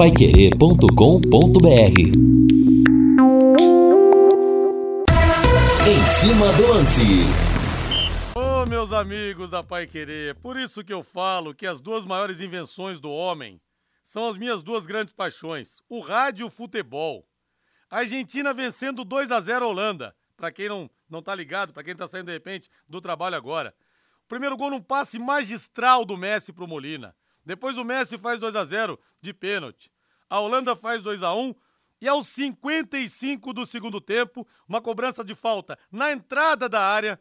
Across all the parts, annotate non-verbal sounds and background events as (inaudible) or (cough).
paiquerê.com.br Em cima do lance. Ô, meus amigos da Pai Querer, por isso que eu falo que as duas maiores invenções do homem são as minhas duas grandes paixões: o rádio e o futebol. A Argentina vencendo 2 a 0 a Holanda. Para quem não, não tá ligado, para quem tá saindo de repente do trabalho agora. Primeiro gol num passe magistral do Messi pro Molina. Depois o Messi faz 2 a 0 de pênalti. A Holanda faz 2 a 1 e aos 55 do segundo tempo, uma cobrança de falta na entrada da área.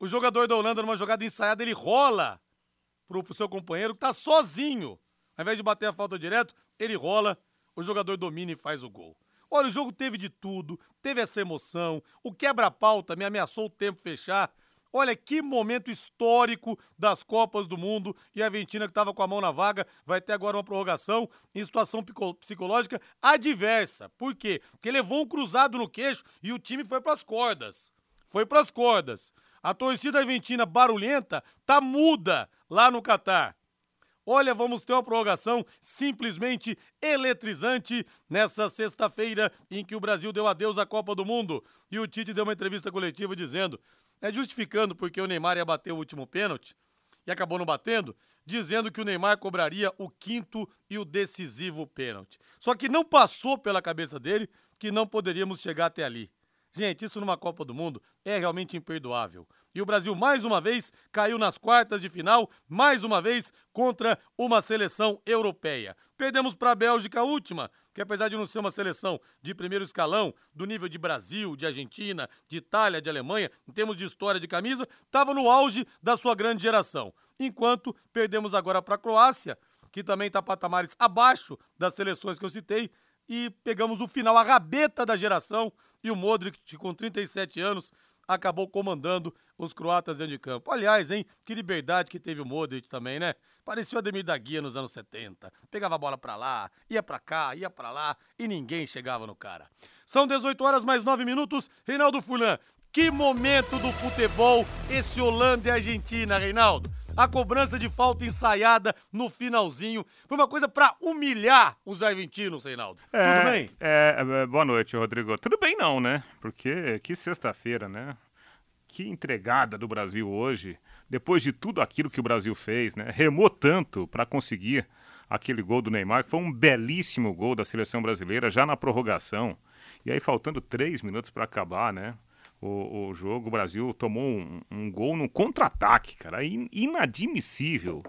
O jogador da Holanda, numa jogada ensaiada, ele rola pro, pro seu companheiro, que tá sozinho. Ao invés de bater a falta direto, ele rola, o jogador domina e faz o gol. Olha, o jogo teve de tudo, teve essa emoção, o quebra-pau também ameaçou o tempo fechar. Olha que momento histórico das Copas do Mundo e a Argentina que estava com a mão na vaga vai ter agora uma prorrogação em situação psicológica adversa. Por quê? Porque levou um cruzado no queixo e o time foi para as cordas. Foi para as cordas. A torcida argentina barulhenta tá muda lá no Catar. Olha, vamos ter uma prorrogação simplesmente eletrizante nessa sexta-feira em que o Brasil deu adeus à Copa do Mundo. E o Tite deu uma entrevista coletiva dizendo, é justificando porque o Neymar ia bater o último pênalti e acabou não batendo, dizendo que o Neymar cobraria o quinto e o decisivo pênalti. Só que não passou pela cabeça dele que não poderíamos chegar até ali. Gente, isso numa Copa do Mundo é realmente imperdoável. E o Brasil, mais uma vez, caiu nas quartas de final, mais uma vez, contra uma seleção europeia. Perdemos para a Bélgica última, que apesar de não ser uma seleção de primeiro escalão, do nível de Brasil, de Argentina, de Itália, de Alemanha, em termos de história de camisa, estava no auge da sua grande geração. Enquanto perdemos agora para a Croácia, que também está patamares abaixo das seleções que eu citei, e pegamos o final, a rabeta da geração, e o Modric, com 37 anos, acabou comandando os croatas dentro de campo. Aliás, hein, que liberdade que teve o Modric também, né? Parecia o Ademir da Guia nos anos 70. Pegava a bola pra lá, ia pra cá, ia pra lá e ninguém chegava no cara. São 18 horas mais 9 minutos. Reinaldo Fulan, que momento do futebol esse Holanda e Argentina, Reinaldo a cobrança de falta ensaiada no finalzinho. Foi uma coisa para humilhar os argentinos, Reinaldo. É, Tudo bem? É, é, boa noite, Rodrigo. Tudo bem não, né? Porque que sexta-feira, né? Que entregada do Brasil hoje, depois de tudo aquilo que o Brasil fez, né? Remou tanto para conseguir aquele gol do Neymar, que foi um belíssimo gol da seleção brasileira, já na prorrogação. E aí, faltando três minutos para acabar, né? O, o jogo, o Brasil tomou um, um gol no contra-ataque, cara, inadmissível.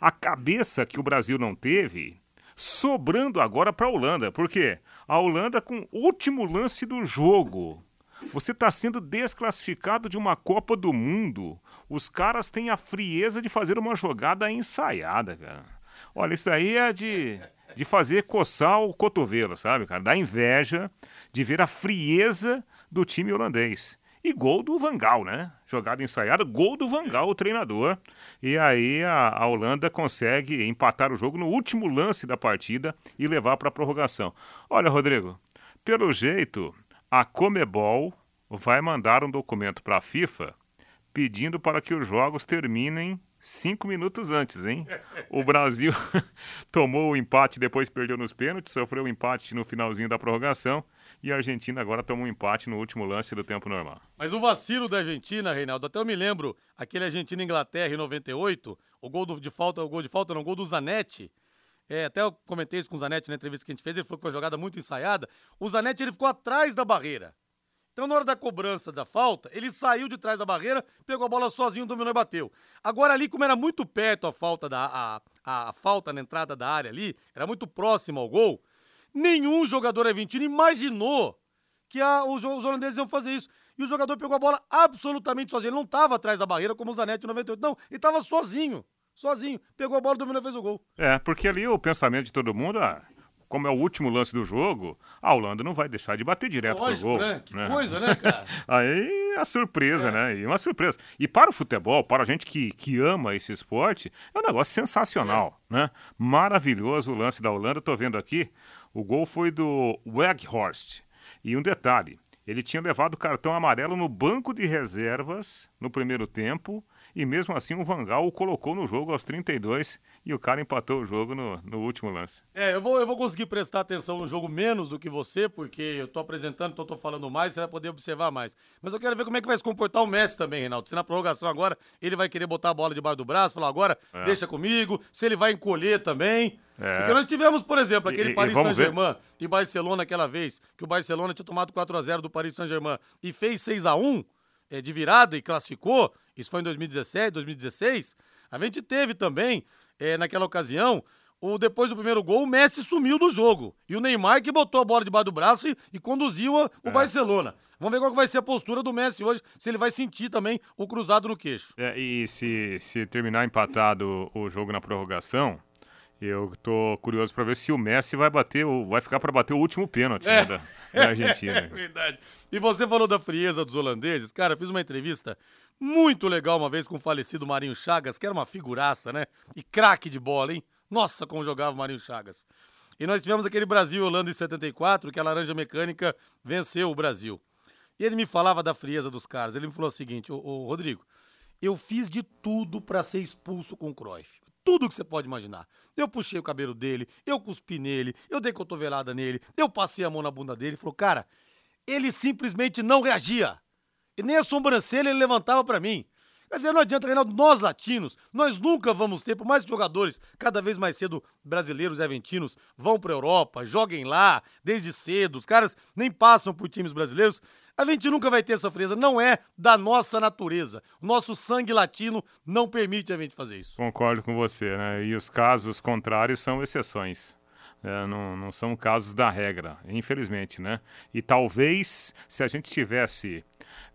A cabeça que o Brasil não teve, sobrando agora para a Holanda, porque a Holanda com o último lance do jogo. Você está sendo desclassificado de uma Copa do Mundo. Os caras têm a frieza de fazer uma jogada ensaiada, cara. Olha, isso aí é de, de fazer coçar o cotovelo, sabe, cara? Dá inveja de ver a frieza do time holandês. E gol do Vangal, né? Jogada ensaiada, gol do Vangal, o treinador. E aí a, a, Holanda consegue empatar o jogo no último lance da partida e levar para a prorrogação. Olha, Rodrigo, pelo jeito, a Comebol vai mandar um documento para a FIFA pedindo para que os jogos terminem cinco minutos antes, hein? O Brasil (laughs) tomou o empate, depois perdeu nos pênaltis, sofreu o um empate no finalzinho da prorrogação e a Argentina agora toma um empate no último lance do tempo normal. Mas o vacilo da Argentina, Reinaldo, até eu me lembro, aquele Argentina-Inglaterra em 98, o gol do, de falta, o gol de falta, não, o gol do Zanetti. É, até eu comentei isso com o Zanetti na entrevista que a gente fez, ele falou que foi uma jogada muito ensaiada. O Zanetti ele ficou atrás da barreira. Então, na hora da cobrança da falta, ele saiu de trás da barreira, pegou a bola sozinho, dominou e bateu. Agora, ali, como era muito perto a falta da a, a, a falta na entrada da área ali, era muito próximo ao gol, Nenhum jogador argentino imaginou que a, os, os holandeses iam fazer isso. E o jogador pegou a bola absolutamente sozinho. Ele não estava atrás da barreira como o Zanetti em 98. Não, ele estava sozinho. Sozinho. Pegou a bola, dominou e fez o gol. É, porque ali o pensamento de todo mundo, ah, como é o último lance do jogo, a Holanda não vai deixar de bater direto Lógico, pro gol. Né? Que né? coisa, né, cara? (laughs) Aí a surpresa, é. né? E uma surpresa. E para o futebol, para a gente que, que ama esse esporte, é um negócio sensacional, é. né? Maravilhoso o lance da Holanda. Tô vendo aqui, o gol foi do Weghorst. E um detalhe, ele tinha levado cartão amarelo no banco de reservas no primeiro tempo E mesmo assim o Vangal o colocou no jogo aos 32 e o cara empatou o jogo no, no último lance. É, eu vou, eu vou conseguir prestar atenção no jogo menos do que você, porque eu tô apresentando, então tô falando mais, você vai poder observar mais. Mas eu quero ver como é que vai se comportar o Messi também, Reinaldo. Se na prorrogação agora ele vai querer botar a bola debaixo do braço, falar agora, é. deixa comigo, se ele vai encolher também. É. Porque nós tivemos, por exemplo, aquele e, Paris Saint-Germain e Barcelona aquela vez, que o Barcelona tinha tomado 4 a 0 do Paris Saint-Germain e fez 6 a 1 é, de virada e classificou, isso foi em 2017, 2016, a gente teve também, é, naquela ocasião, o, depois do primeiro gol, o Messi sumiu do jogo. E o Neymar que botou a bola debaixo do braço e, e conduziu a, o é. Barcelona. Vamos ver qual vai ser a postura do Messi hoje, se ele vai sentir também o cruzado no queixo. É, e se, se terminar empatado o jogo na prorrogação, eu tô curioso para ver se o Messi vai bater, vai ficar para bater o último pênalti né, é. né, da, da, Argentina. (laughs) É verdade. E você falou da frieza dos holandeses. Cara, fiz uma entrevista muito legal uma vez com o falecido Marinho Chagas, que era uma figuraça, né? E craque de bola, hein? Nossa, como jogava o Marinho Chagas. E nós tivemos aquele Brasil Holanda em 74, que a Laranja Mecânica venceu o Brasil. E ele me falava da frieza dos caras. Ele me falou o seguinte: Ô, ô Rodrigo, eu fiz de tudo para ser expulso com o Cruyff tudo que você pode imaginar. Eu puxei o cabelo dele, eu cuspi nele, eu dei cotovelada nele, eu passei a mão na bunda dele. Ele falou, cara, ele simplesmente não reagia. E nem a sobrancelha ele levantava para mim. Quer dizer, não adianta, Reinaldo, nós latinos, nós nunca vamos ter, por mais que jogadores cada vez mais cedo brasileiros e aventinos vão para Europa, joguem lá desde cedo, os caras nem passam por times brasileiros, a gente nunca vai ter essa frieza, não é da nossa natureza. O nosso sangue latino não permite a gente fazer isso. Concordo com você, né? E os casos contrários são exceções. É, não, não são casos da regra, infelizmente, né? E talvez se a gente tivesse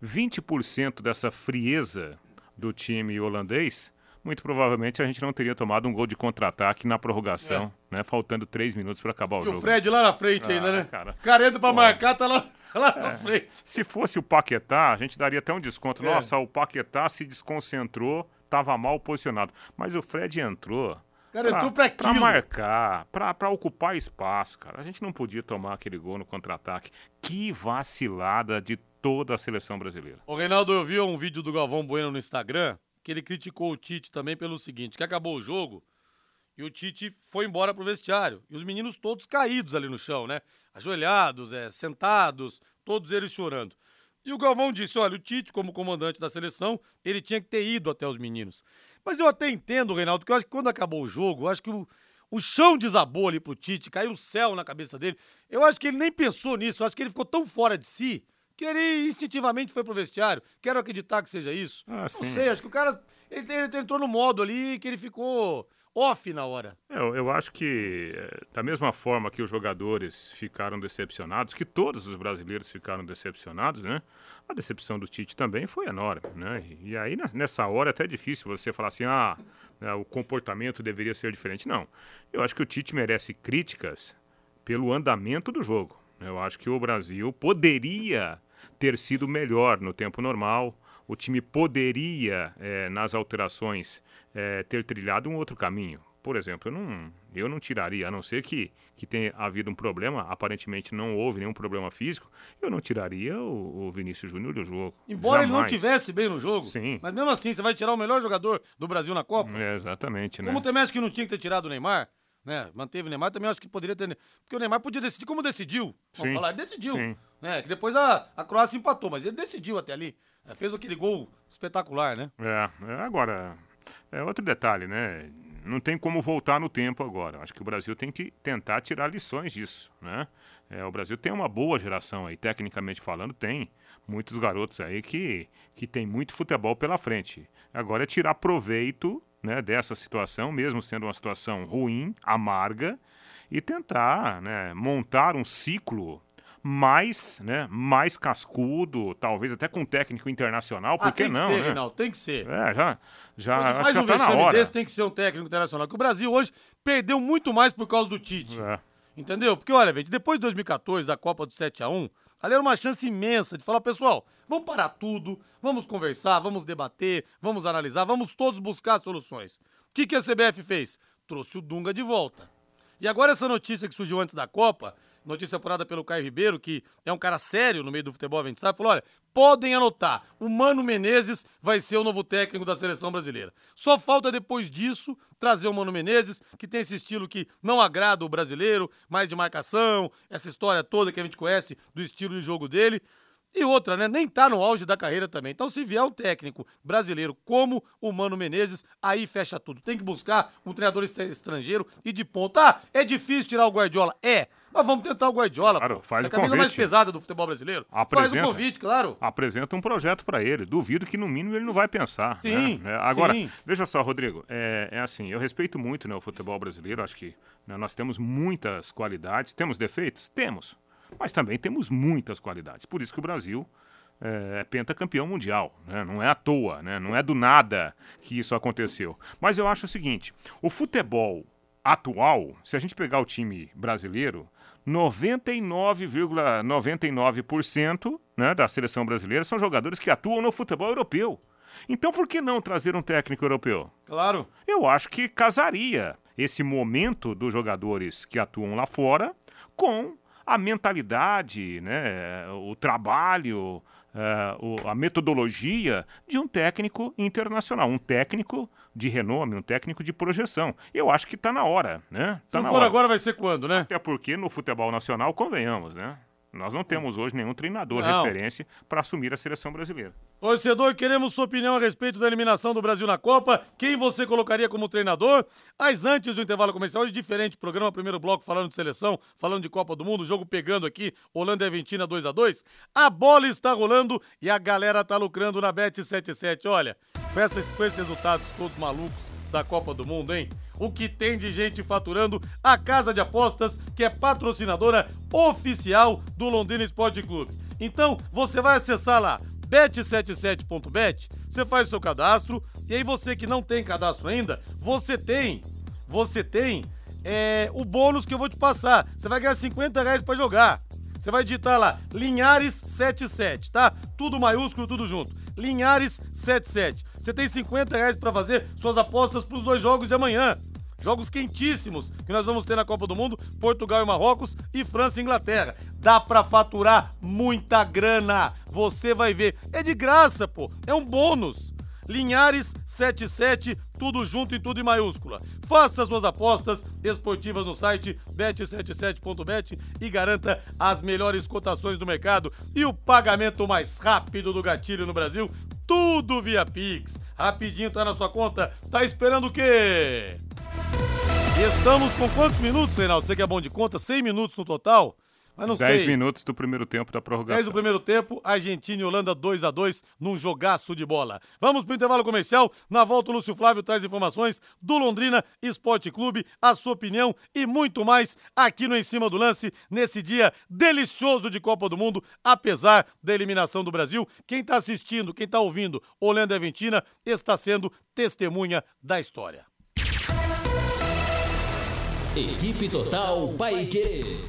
20% dessa frieza do time holandês, muito provavelmente a gente não teria tomado um gol de contra-ataque na prorrogação, é. né? Faltando três minutos para acabar o e jogo. o Fred lá na frente ah, ainda, né? Cara, pra Pô. marcar, tá lá, (laughs) lá é. na frente. Se fosse o Paquetá, a gente daria até um desconto. É. Nossa, o Paquetá se desconcentrou, tava mal posicionado. Mas o Fred entrou. Cara, pra, entrou pra Pra marcar, pra, pra ocupar espaço, cara. A gente não podia tomar aquele gol no contra-ataque. Que vacilada de toda a seleção brasileira. O Reinaldo, eu vi um vídeo do Galvão Bueno no Instagram que ele criticou o Tite também pelo seguinte, que acabou o jogo e o Tite foi embora pro vestiário. E os meninos todos caídos ali no chão, né? Ajoelhados, é, sentados, todos eles chorando. E o Galvão disse: olha, o Tite, como comandante da seleção, ele tinha que ter ido até os meninos. Mas eu até entendo, Reinaldo, que eu acho que quando acabou o jogo, eu acho que o, o chão desabou ali pro Tite, caiu o céu na cabeça dele. Eu acho que ele nem pensou nisso, eu acho que ele ficou tão fora de si que ele instintivamente foi pro vestiário. Quero acreditar que seja isso. Ah, não sei, acho que o cara ele, ele, entrou no modo ali que ele ficou off na hora. Eu, eu acho que, eh, da mesma forma que os jogadores ficaram decepcionados, que todos os brasileiros ficaram decepcionados, né? A decepção do Tite também foi enorme, né? E, e aí, nessa hora, é até difícil você falar assim, ah, né, o comportamento deveria ser diferente. Não. Eu acho que o Tite merece críticas pelo andamento do jogo. Eu acho que o Brasil poderia ter sido melhor no tempo normal. O time poderia, é, nas alterações, é, ter trilhado um outro caminho. Por exemplo, eu não, eu não tiraria, a não ser que, que tenha havido um problema, aparentemente não houve nenhum problema físico, eu não tiraria o, o Vinícius Júnior do jogo. Embora Jamais. ele não tivesse bem no jogo. Sim. Mas mesmo assim, você vai tirar o melhor jogador do Brasil na Copa? É, exatamente, né? Como também acho que não tinha que ter tirado o Neymar, né? Manteve o Neymar, também acho que poderia ter. Porque o Neymar podia decidir como decidiu. Vamos Sim. falar, ele decidiu. Sim. Né? Que depois a, a Croácia empatou, mas ele decidiu até ali. É, fez aquele gol espetacular, né? É, é, agora, é outro detalhe, né? Não tem como voltar no tempo agora. Acho que o Brasil tem que tentar tirar lições disso, né? É, o Brasil tem uma boa geração aí, tecnicamente falando, tem muitos garotos aí que, que tem muito futebol pela frente. Agora é tirar proveito né, dessa situação, mesmo sendo uma situação ruim, amarga, e tentar né, montar um ciclo mais, né, mais cascudo, talvez até com técnico internacional, por ah, que não? Tem que ser, né? Reinaldo, tem que ser. É, já, já mais acho um que já tá na hora. desse tem que ser um técnico internacional, que o Brasil hoje perdeu muito mais por causa do Tite. É. Entendeu? Porque, olha, gente, depois de 2014, da Copa do 7 a 1 ali era uma chance imensa de falar, pessoal, vamos parar tudo, vamos conversar, vamos debater, vamos analisar, vamos todos buscar soluções. O que, que a CBF fez? Trouxe o Dunga de volta. E agora essa notícia que surgiu antes da Copa, notícia apurada pelo Caio Ribeiro, que é um cara sério no meio do futebol, a gente sabe, falou: olha, podem anotar, o Mano Menezes vai ser o novo técnico da seleção brasileira. Só falta depois disso trazer o Mano Menezes, que tem esse estilo que não agrada o brasileiro, mais de marcação, essa história toda que a gente conhece do estilo de jogo dele. E outra, né? Nem tá no auge da carreira também. Então, se vier um técnico brasileiro como o Mano Menezes, aí fecha tudo. Tem que buscar um treinador estrangeiro e de ponta. Ah, é difícil tirar o Guardiola? É. Mas vamos tentar o Guardiola. Claro, pô. faz é a camisa convite. mais pesada do futebol brasileiro. Apresenta. Faz o convite, claro. Apresenta um projeto para ele. Duvido que, no mínimo, ele não vai pensar. Sim, né? É, Agora, sim. veja só, Rodrigo. É, é assim, eu respeito muito né, o futebol brasileiro. Acho que né, nós temos muitas qualidades. Temos defeitos? Temos. Mas também temos muitas qualidades. Por isso que o Brasil é pentacampeão mundial. Né? Não é à toa, né? não é do nada que isso aconteceu. Mas eu acho o seguinte: o futebol atual, se a gente pegar o time brasileiro, 99,99% né, da seleção brasileira são jogadores que atuam no futebol europeu. Então por que não trazer um técnico europeu? Claro. Eu acho que casaria esse momento dos jogadores que atuam lá fora com a mentalidade, né, o trabalho, eh, o- a metodologia de um técnico internacional, um técnico de renome, um técnico de projeção. Eu acho que está na hora, né? Se Tá não na for hora. agora, vai ser quando, né? Até porque no futebol nacional, convenhamos, né? Nós não temos hoje nenhum treinador Não. referência para assumir a seleção brasileira. Torcedor, queremos sua opinião a respeito da eliminação do Brasil na Copa. Quem você colocaria como treinador? Mas antes do intervalo comercial, hoje diferente, programa primeiro bloco falando de seleção, falando de Copa do Mundo, jogo pegando aqui, Holanda e Argentina 2 a 2 A bola está rolando e a galera tá lucrando na Bet77. Olha, com, essas, com esses resultados todos malucos da Copa do Mundo, hein? O que tem de gente faturando a Casa de Apostas, que é patrocinadora oficial do Londrina Esporte Clube. Então, você vai acessar lá bet77.bet, você faz seu cadastro, e aí você que não tem cadastro ainda, você tem, você tem é, o bônus que eu vou te passar. Você vai ganhar 50 reais pra jogar. Você vai digitar lá, Linhares77, tá? Tudo maiúsculo, tudo junto. Linhares77. Você tem 50 reais pra fazer suas apostas pros dois jogos de amanhã. Jogos quentíssimos que nós vamos ter na Copa do Mundo, Portugal e Marrocos e França e Inglaterra. Dá pra faturar muita grana. Você vai ver. É de graça, pô. É um bônus. Linhares 77, tudo junto e tudo em maiúscula. Faça suas apostas esportivas no site bet77.bet e garanta as melhores cotações do mercado e o pagamento mais rápido do gatilho no Brasil. Tudo via Pix. Rapidinho tá na sua conta. Tá esperando o quê? Estamos com quantos minutos, Reinaldo? Você que é bom de conta? 100 minutos no total? Mas não 10 sei. minutos do primeiro tempo da 10 prorrogação. do primeiro tempo, Argentina e Holanda 2 a 2 num jogaço de bola. Vamos pro intervalo comercial. Na volta, o Lúcio Flávio traz informações do Londrina Esporte Clube, a sua opinião e muito mais aqui no Em Cima do Lance, nesse dia delicioso de Copa do Mundo, apesar da eliminação do Brasil. Quem tá assistindo, quem tá ouvindo Holanda e Argentina, está sendo testemunha da história. Equipe Total Paique.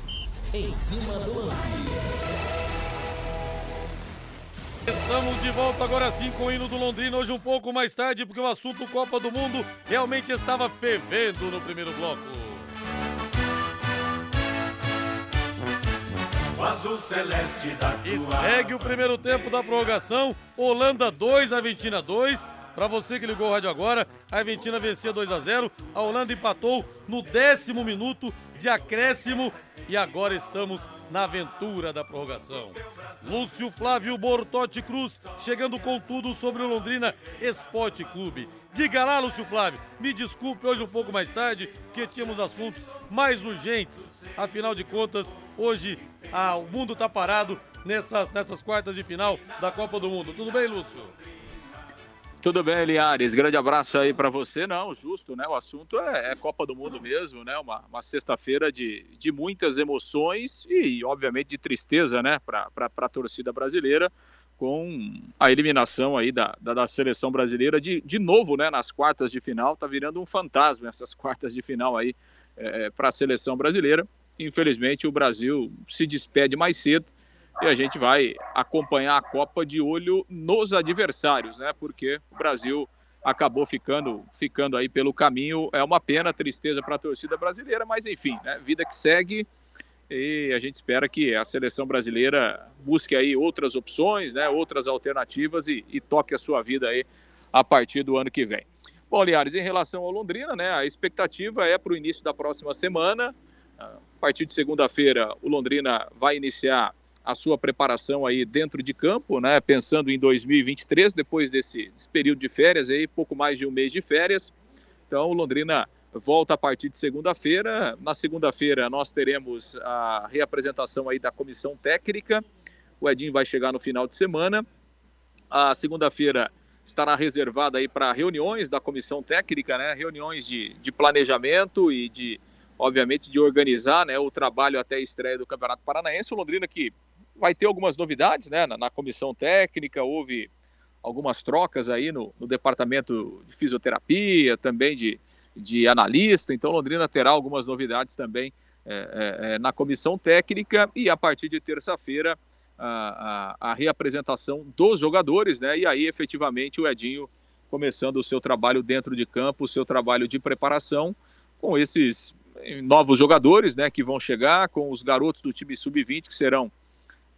Em cima do lance. Estamos de volta agora sim com o hino do Londrina, hoje um pouco mais tarde, porque o assunto Copa do Mundo realmente estava fervendo no primeiro bloco. O azul celeste da E tua segue o primeiro tempo da prorrogação, Holanda 2, Argentina 2. Para você que ligou o rádio agora, a Argentina vencia 2 a 0, a Holanda empatou no décimo minuto de acréscimo e agora estamos na aventura da prorrogação. Lúcio Flávio Bortotti Cruz chegando com tudo sobre o Londrina Esporte Clube. Diga lá, Lúcio Flávio, me desculpe hoje um pouco mais tarde, porque tínhamos assuntos mais urgentes. Afinal de contas, hoje ah, o mundo tá parado nessas, nessas quartas de final da Copa do Mundo. Tudo bem, Lúcio? Tudo bem, Linhares. Grande abraço aí para você. Não, justo, né? O assunto é, é Copa do Mundo mesmo, né? Uma, uma sexta-feira de, de muitas emoções e, obviamente, de tristeza, né? Para a torcida brasileira com a eliminação aí da, da, da, seleção brasileira de, de novo, né? Nas quartas de final, tá virando um fantasma essas (laughs) quartas de final aí é, para a seleção brasileira. Infelizmente, o Brasil se despede mais cedo e a gente vai acompanhar a Copa de olho nos adversários, né? Porque o Brasil acabou ficando, ficando aí pelo caminho. É uma pena, tristeza para a torcida brasileira, mas enfim, né? vida que segue e a gente espera que a seleção brasileira busque aí outras opções, né, outras alternativas e, e toque a sua vida aí a partir do ano que vem. Bom, Liares, em relação ao Londrina, né, a expectativa é para o início da próxima semana. A partir de segunda-feira, o Londrina vai iniciar a sua preparação aí dentro de campo, né, pensando em 2023, depois desse, desse período de férias aí, pouco mais de um mês de férias. Então, o Londrina volta a partir de segunda-feira. Na segunda-feira nós teremos a reapresentação aí da comissão técnica. O Edinho vai chegar no final de semana. A segunda-feira estará reservada aí para reuniões da comissão técnica, né? Reuniões de, de planejamento e de, obviamente, de organizar, né, o trabalho até a estreia do Campeonato Paranaense. O Londrina que vai ter algumas novidades, né, na, na comissão técnica. Houve algumas trocas aí no, no departamento de fisioterapia, também de de analista. Então, Londrina terá algumas novidades também é, é, é, na comissão técnica e a partir de terça-feira a, a, a, reapresentação dos jogadores, né? E aí, efetivamente, o Edinho começando o seu trabalho dentro de campo, o seu trabalho de preparação com esses novos jogadores, né? Que vão chegar, com os garotos do time sub-20 que serão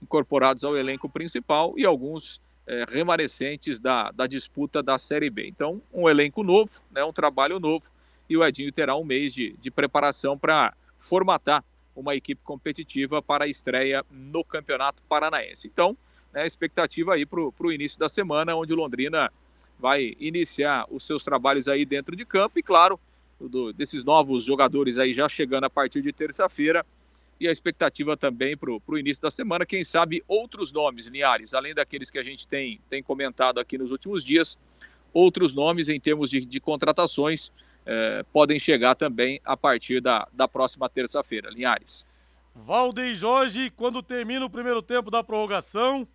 incorporados ao elenco principal e alguns é, remanescentes da, da disputa da Série B. Então, um elenco novo, né? Um trabalho novo e o Edinho terá um mês de, de preparação para formatar uma equipe competitiva para a estreia no Campeonato Paranaense. Então, né, expectativa aí para o início da semana, onde o Londrina vai iniciar os seus trabalhos aí dentro de campo e, claro, do, desses novos jogadores aí já chegando a partir de terça-feira e a expectativa também para o início da semana, quem sabe outros nomes, Linhares, além daqueles que a gente tem, tem comentado aqui nos últimos dias, outros nomes em termos de, de contratações é, podem chegar também a partir da, da próxima terça-feira. Linhares. Valdeir Jorge, quando termina o primeiro tempo da prorrogação,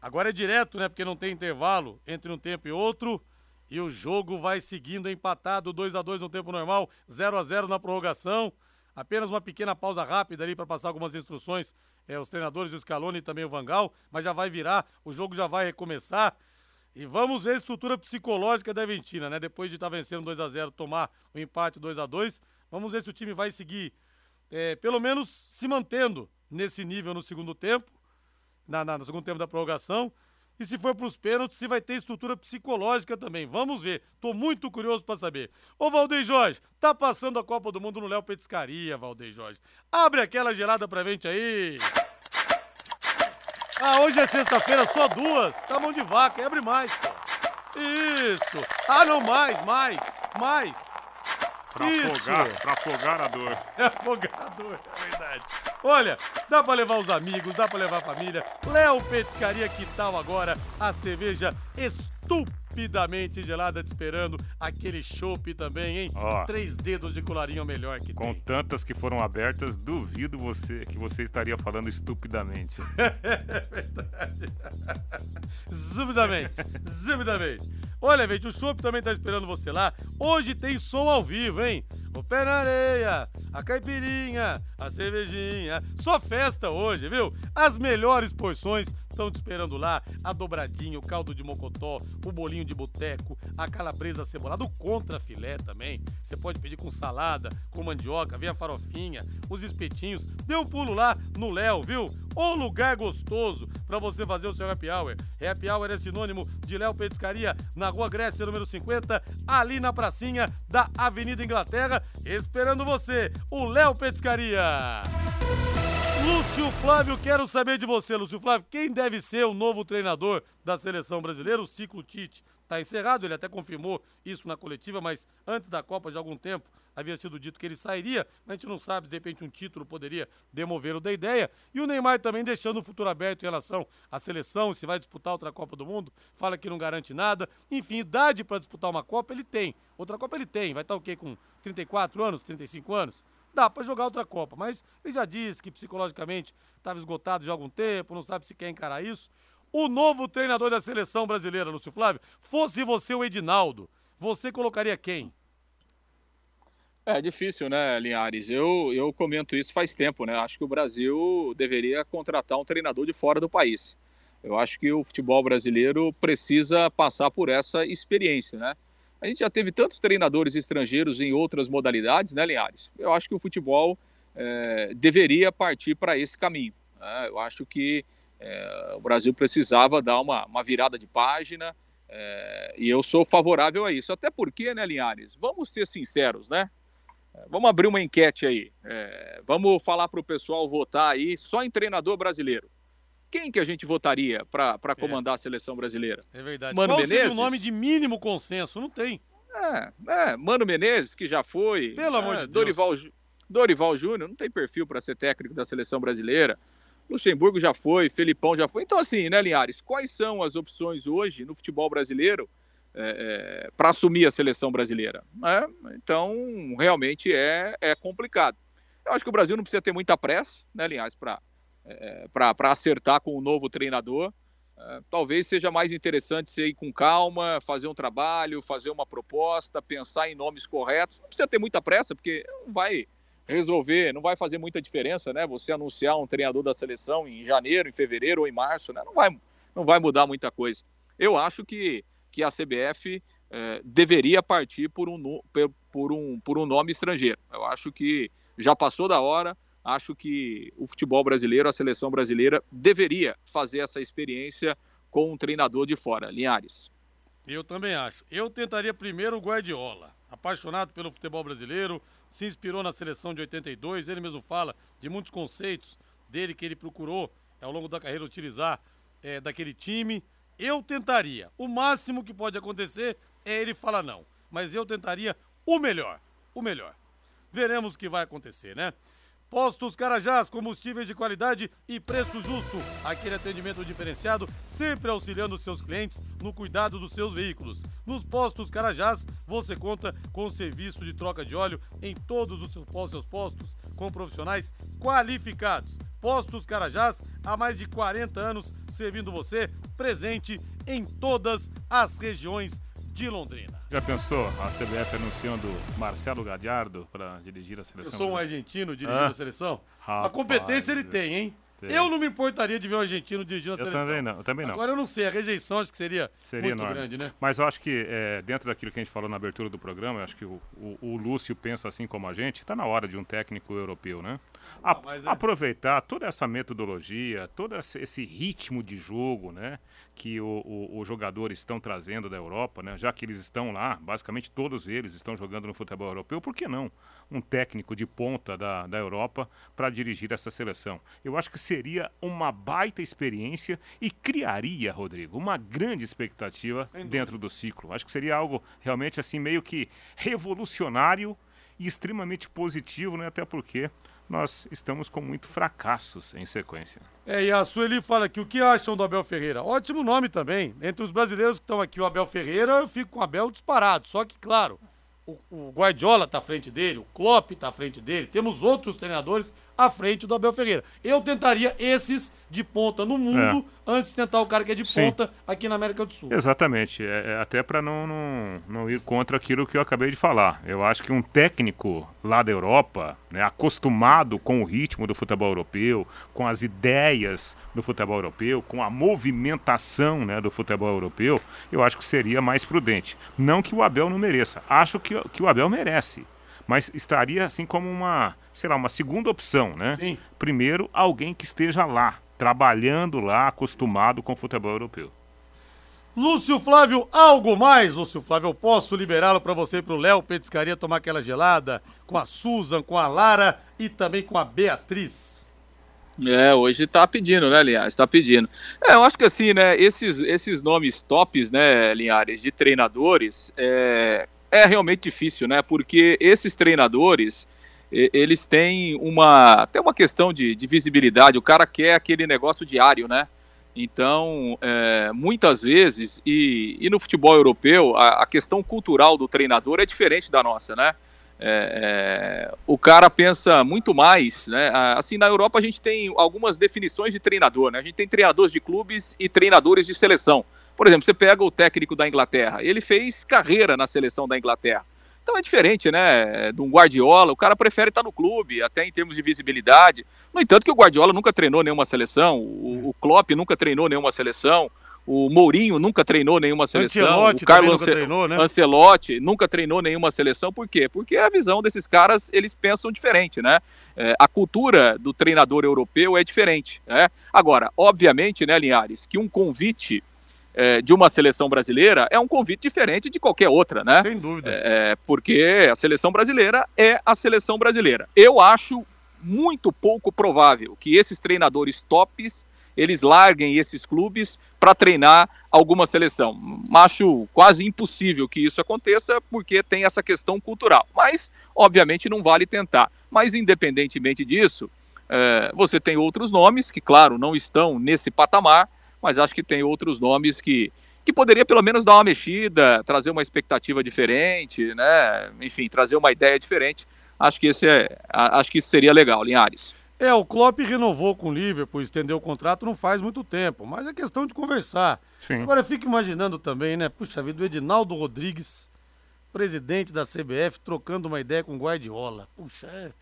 agora é direto, né? Porque não tem intervalo entre um tempo e outro. E o jogo vai seguindo empatado, 2 a 2 no tempo normal, 0 a 0 na prorrogação. Apenas uma pequena pausa rápida ali para passar algumas instruções. É, os treinadores, o Scaloni e também o Vangal, mas já vai virar, o jogo já vai recomeçar. E vamos ver a estrutura psicológica da Aventina, né? Depois de estar tá vencendo 2 a 0 tomar o empate 2 a 2 Vamos ver se o time vai seguir, é, pelo menos se mantendo nesse nível no segundo tempo, na, na no segundo tempo da prorrogação. E se for para os pênaltis, se vai ter estrutura psicológica também. Vamos ver. Tô muito curioso para saber. Ô, Valdeir Jorge, tá passando a Copa do Mundo no Léo Petiscaria, Valdeir Jorge. Abre aquela gelada pra gente aí. Ah, hoje é sexta-feira, só duas. Tá mão de vaca, abre mais. Isso. Ah, não, mais, mais, mais. Pra Isso. afogar, pra afogar a dor. (laughs) É afogar a dor, é verdade. Olha, dá pra levar os amigos, dá pra levar a família. Léo Petiscaria, que tal agora a cerveja estupidamente gelada te esperando. Aquele chopp também, hein? Ó, Três dedos de colarinho é o melhor que com tem. Com tantas que foram abertas, duvido você que você estaria falando estupidamente. (laughs) é verdade. (laughs) Zubidamente, zubidamente. Olha, gente, o chopp também tá esperando você lá. Hoje tem som ao vivo, hein? O pé na areia, a caipirinha, a cervejinha. Só festa hoje, viu? As melhores porções estão te esperando lá. A dobradinha, o caldo de mocotó, o bolinho de boteco, a calabresa cebolada, o contra filé também. Você pode pedir com salada, com mandioca, vem a farofinha, os espetinhos. Dê um pulo lá no Léo, viu? O lugar gostoso para você fazer o seu happy hour. Happy hour é sinônimo de Léo Petiscaria, na Rua Grécia, número 50, ali na pracinha da Avenida Inglaterra, esperando você, o Léo Petiscaria. Lúcio Flávio, quero saber de você, Lúcio Flávio. Quem deve ser o novo treinador da seleção brasileira? O ciclo Tite está encerrado, ele até confirmou isso na coletiva, mas antes da Copa, de algum tempo, havia sido dito que ele sairia. A gente não sabe, de repente, um título poderia demover o da ideia. E o Neymar também deixando o futuro aberto em relação à seleção, se vai disputar outra Copa do Mundo, fala que não garante nada. Enfim, idade para disputar uma Copa ele tem. Outra Copa ele tem. Vai estar o quê? Com 34 anos, 35 anos? Dá para jogar outra Copa. Mas ele já disse que psicologicamente estava esgotado de algum tempo, não sabe se quer encarar isso. O novo treinador da seleção brasileira, Lúcio Flávio, fosse você o Edinaldo, você colocaria quem? É difícil, né, Linhares? Eu, eu comento isso faz tempo, né? Acho que o Brasil deveria contratar um treinador de fora do país. Eu acho que o futebol brasileiro precisa passar por essa experiência, né? A gente já teve tantos treinadores estrangeiros em outras modalidades, né, Linhares? Eu acho que o futebol é, deveria partir para esse caminho. Né? Eu acho que é, o Brasil precisava dar uma, uma virada de página é, e eu sou favorável a isso. Até porque, né, Linhares? Vamos ser sinceros, né? É, vamos abrir uma enquete aí. É, vamos falar para o pessoal votar aí só em treinador brasileiro. Quem que a gente votaria para é. comandar a seleção brasileira? É verdade. Mano Qual Menezes? o nome de mínimo consenso? Não tem. É, é, Mano Menezes, que já foi. Pelo amor é, de Dorival, Deus. Dorival Júnior não tem perfil para ser técnico da seleção brasileira. Luxemburgo já foi, Felipão já foi. Então, assim, né, Linhares, quais são as opções hoje no futebol brasileiro é, é, para assumir a seleção brasileira? É, então, realmente é, é complicado. Eu acho que o Brasil não precisa ter muita pressa, né, Linhares, para é, para acertar com o novo treinador. É, talvez seja mais interessante você ir com calma, fazer um trabalho, fazer uma proposta, pensar em nomes corretos. Não precisa ter muita pressa, porque não vai resolver, não vai fazer muita diferença, né? Você anunciar um treinador da seleção em janeiro, em fevereiro ou em março, né? Não vai, não vai mudar muita coisa. Eu acho que, que a CBF é, deveria partir por um, por, um, por um nome estrangeiro. Eu acho que já passou da hora. Acho que o futebol brasileiro, a seleção brasileira, deveria fazer essa experiência com um treinador de fora. Linhares. Eu também acho. Eu tentaria primeiro o Guardiola, apaixonado pelo futebol brasileiro, se inspirou na seleção de 82, ele mesmo fala de muitos conceitos dele que ele procurou ao longo da carreira utilizar é, daquele time. Eu tentaria. O máximo que pode acontecer é ele falar não. Mas eu tentaria o melhor. O melhor. Veremos o que vai acontecer, né? Postos Carajás, combustíveis de qualidade e preço justo. Aquele atendimento diferenciado, sempre auxiliando seus clientes no cuidado dos seus veículos. Nos Postos Carajás, você conta com serviço de troca de óleo em todos os seus postos, com profissionais qualificados. Postos Carajás, há mais de 40 anos servindo você, presente em todas as regiões de Londrina. Já pensou a CBF anunciando Marcelo Gadiardo para dirigir a seleção? Eu sou um argentino dirigindo ah? a seleção. Rapaz, a competência ele tem, hein? Eu não me importaria de ver um argentino dirigindo a eu seleção. Também não, eu também não. Agora eu não sei, a rejeição acho que seria, seria muito enorme. grande, né? Mas eu acho que é, dentro daquilo que a gente falou na abertura do programa, eu acho que o, o, o Lúcio pensa assim como a gente, está na hora de um técnico europeu, né? A, ah, é... Aproveitar toda essa metodologia, todo esse ritmo de jogo, né? que o, os jogadores estão trazendo da Europa, né? já que eles estão lá, basicamente todos eles estão jogando no futebol europeu, por que não um técnico de ponta da, da Europa para dirigir essa seleção? Eu acho que seria uma baita experiência e criaria, Rodrigo, uma grande expectativa dentro do ciclo. Acho que seria algo realmente assim meio que revolucionário e extremamente positivo, né? até porque nós estamos com muito fracassos em sequência. É, e a Sueli fala que o que acham do Abel Ferreira? Ótimo nome também. Entre os brasileiros que estão aqui, o Abel Ferreira, eu fico com o Abel disparado. Só que, claro, o, o Guardiola está à frente dele, o Klopp está à frente dele, temos outros treinadores à frente do Abel Ferreira. Eu tentaria esses de ponta no mundo é. antes de tentar o cara que é de Sim. ponta aqui na América do Sul. Exatamente. É, é até para não, não, não ir contra aquilo que eu acabei de falar. Eu acho que um técnico lá da Europa, né, acostumado com o ritmo do futebol europeu, com as ideias do futebol europeu, com a movimentação né, do futebol europeu, eu acho que seria mais prudente. Não que o Abel não mereça. Acho que, que o Abel merece mas estaria assim como uma, sei lá, uma segunda opção, né? Sim. Primeiro, alguém que esteja lá, trabalhando lá, acostumado com o futebol europeu. Lúcio Flávio, algo mais? Lúcio Flávio, eu posso liberá-lo para você e para o Léo Petiscaria tomar aquela gelada com a Susan, com a Lara e também com a Beatriz. É, hoje tá pedindo, né, Linhares? Tá pedindo. É, eu acho que assim, né, esses, esses nomes tops, né, Linhares, de treinadores, é, é realmente difícil, né? Porque esses treinadores, eles têm uma, tem uma questão de, de visibilidade. O cara quer aquele negócio diário, né? Então, é, muitas vezes, e, e, no futebol europeu, a, a, questão cultural do treinador é diferente da nossa, né? É, é, o cara pensa muito mais, né? Assim, na Europa a gente tem algumas definições de treinador, né? A gente tem treinadores de clubes e treinadores de seleção. Por exemplo, você pega o técnico da Inglaterra, ele fez carreira na seleção da Inglaterra. Então é diferente, né? De um Guardiola, o cara prefere estar no clube, até em termos de visibilidade. No entanto, que o Guardiola nunca treinou nenhuma seleção, o, o Klopp nunca treinou nenhuma seleção, o Mourinho nunca treinou nenhuma seleção. Ancelotti o Carlo nunca treinou, né? Ancelotti nunca treinou nenhuma seleção. Por quê? Porque a visão desses caras, eles pensam diferente, né? É, a cultura do treinador europeu é diferente, né? Agora, obviamente, né, Linhares, que um convite é, de uma seleção brasileira é um convite diferente de qualquer outra, né? Sem dúvida. É, porque a seleção brasileira é a seleção brasileira. Eu acho muito pouco provável que esses treinadores tops eles larguem esses clubes para treinar alguma seleção. Acho quase impossível que isso aconteça porque tem essa questão cultural. Mas, obviamente, não vale tentar. Mas, independentemente disso, é, você tem outros nomes que, claro, não estão nesse patamar, mas acho que tem outros nomes que, que poderia pelo menos dar uma mexida, trazer uma expectativa diferente, né? Enfim, trazer uma ideia diferente. Acho que esse é, acho que isso seria legal, Linhares. É, o Klopp renovou com o Liverpool, estendeu o contrato não faz muito tempo, mas é questão de conversar. Sim. Agora eu fico imaginando também, né? Puxa vida, o Edinaldo Rodrigues, presidente da CBF, trocando uma ideia com o Guardiola. Puxa, é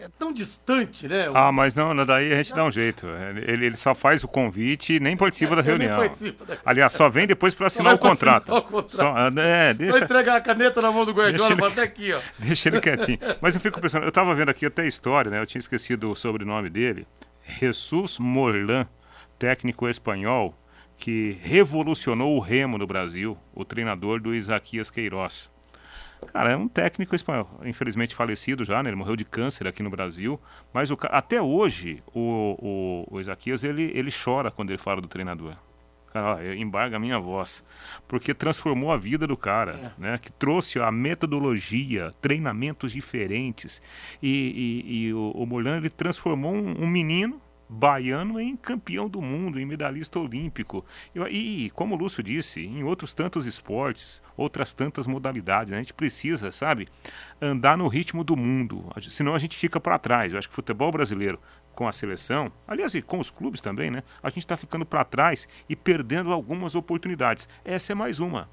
é tão distante, né? Ah, mas não, daí a gente dá um jeito. Ele, ele só faz o convite e nem participa da reunião. Participa da... Aliás, só vem depois para (laughs) assinar o contrato. O contrato. Só, é, deixa... só entregar a caneta na mão do Guardiola, ele... até aqui, ó. (laughs) Deixa ele quietinho. Mas eu fico pensando, eu estava vendo aqui até a história, né? Eu tinha esquecido o sobrenome dele. Jesus Morlan, técnico espanhol, que revolucionou o remo no Brasil, o treinador do Isaquias Queiroz. Cara, é um técnico espanhol, infelizmente falecido já, né? Ele morreu de câncer aqui no Brasil. Mas o, até hoje, o, o, o Isaquias, ele, ele chora quando ele fala do treinador. Cara, ó, embarga a minha voz. Porque transformou a vida do cara, é. né? Que trouxe a metodologia, treinamentos diferentes. E, e, e o, o ele transformou um, um menino baiano em campeão do mundo, em medalhista olímpico. E, como o Lúcio disse, em outros tantos esportes, outras tantas modalidades, a gente precisa, sabe, andar no ritmo do mundo, senão a gente fica para trás. Eu acho que o futebol brasileiro com a seleção, aliás, e com os clubes também, né? A gente está ficando para trás e perdendo algumas oportunidades. Essa é mais uma.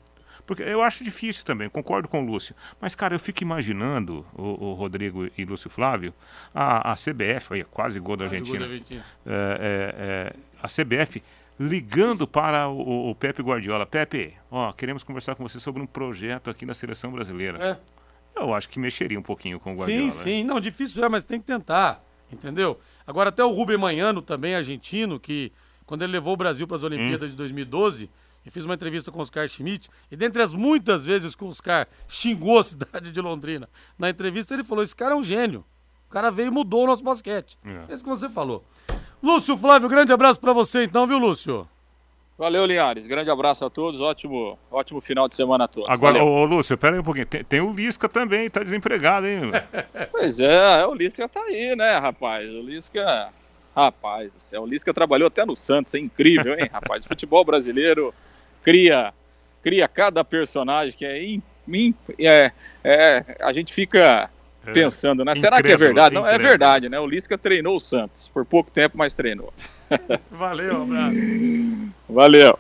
Porque eu acho difícil também, concordo com o Lúcio. Mas, cara, eu fico imaginando, o, o Rodrigo e Lúcio Flávio, a, a CBF, aí, quase gol da Argentina. Gol da Argentina. É, é, é, a CBF ligando para o, o, Pepe Guardiola. Pepe, ó, queremos conversar com você sobre um projeto aqui na seleção brasileira. É. Eu acho que mexeria um pouquinho com o Guardiola. Sim, sim. Não, difícil é, mas tem que tentar. Entendeu? Agora, até o Rubem Manhano, também argentino, que quando ele levou o Brasil para as Olimpíadas hum. de 2012 e fiz uma entrevista com o Oscar Schmidt, e dentre as muitas vezes que o Oscar xingou a cidade de Londrina, na entrevista ele falou: esse cara é um gênio. O cara veio e mudou o nosso basquete. É. Esse que você falou. Lúcio Flávio, grande abraço para você então, viu, Lúcio? Valeu, Linhares. Grande abraço a todos. Ótimo, ótimo final de semana a todos. Agora, ô, ô, Lúcio, pera aí um pouquinho. Tem, tem, o Lisca também, tá desempregado, hein? (laughs) pois é, o Lisca tá aí, né, rapaz? O Lisca. Rapaz do céu, o Lisca trabalhou até no Santos, é incrível, hein, rapaz? O futebol brasileiro cria, cria cada personagem que é, in, in, é, é a gente fica é, pensando, né? Será que é verdade? Não, é verdade, né? O Lisca treinou o Santos por pouco tempo, mas treinou. (laughs) Valeu, um abraço. Valeu.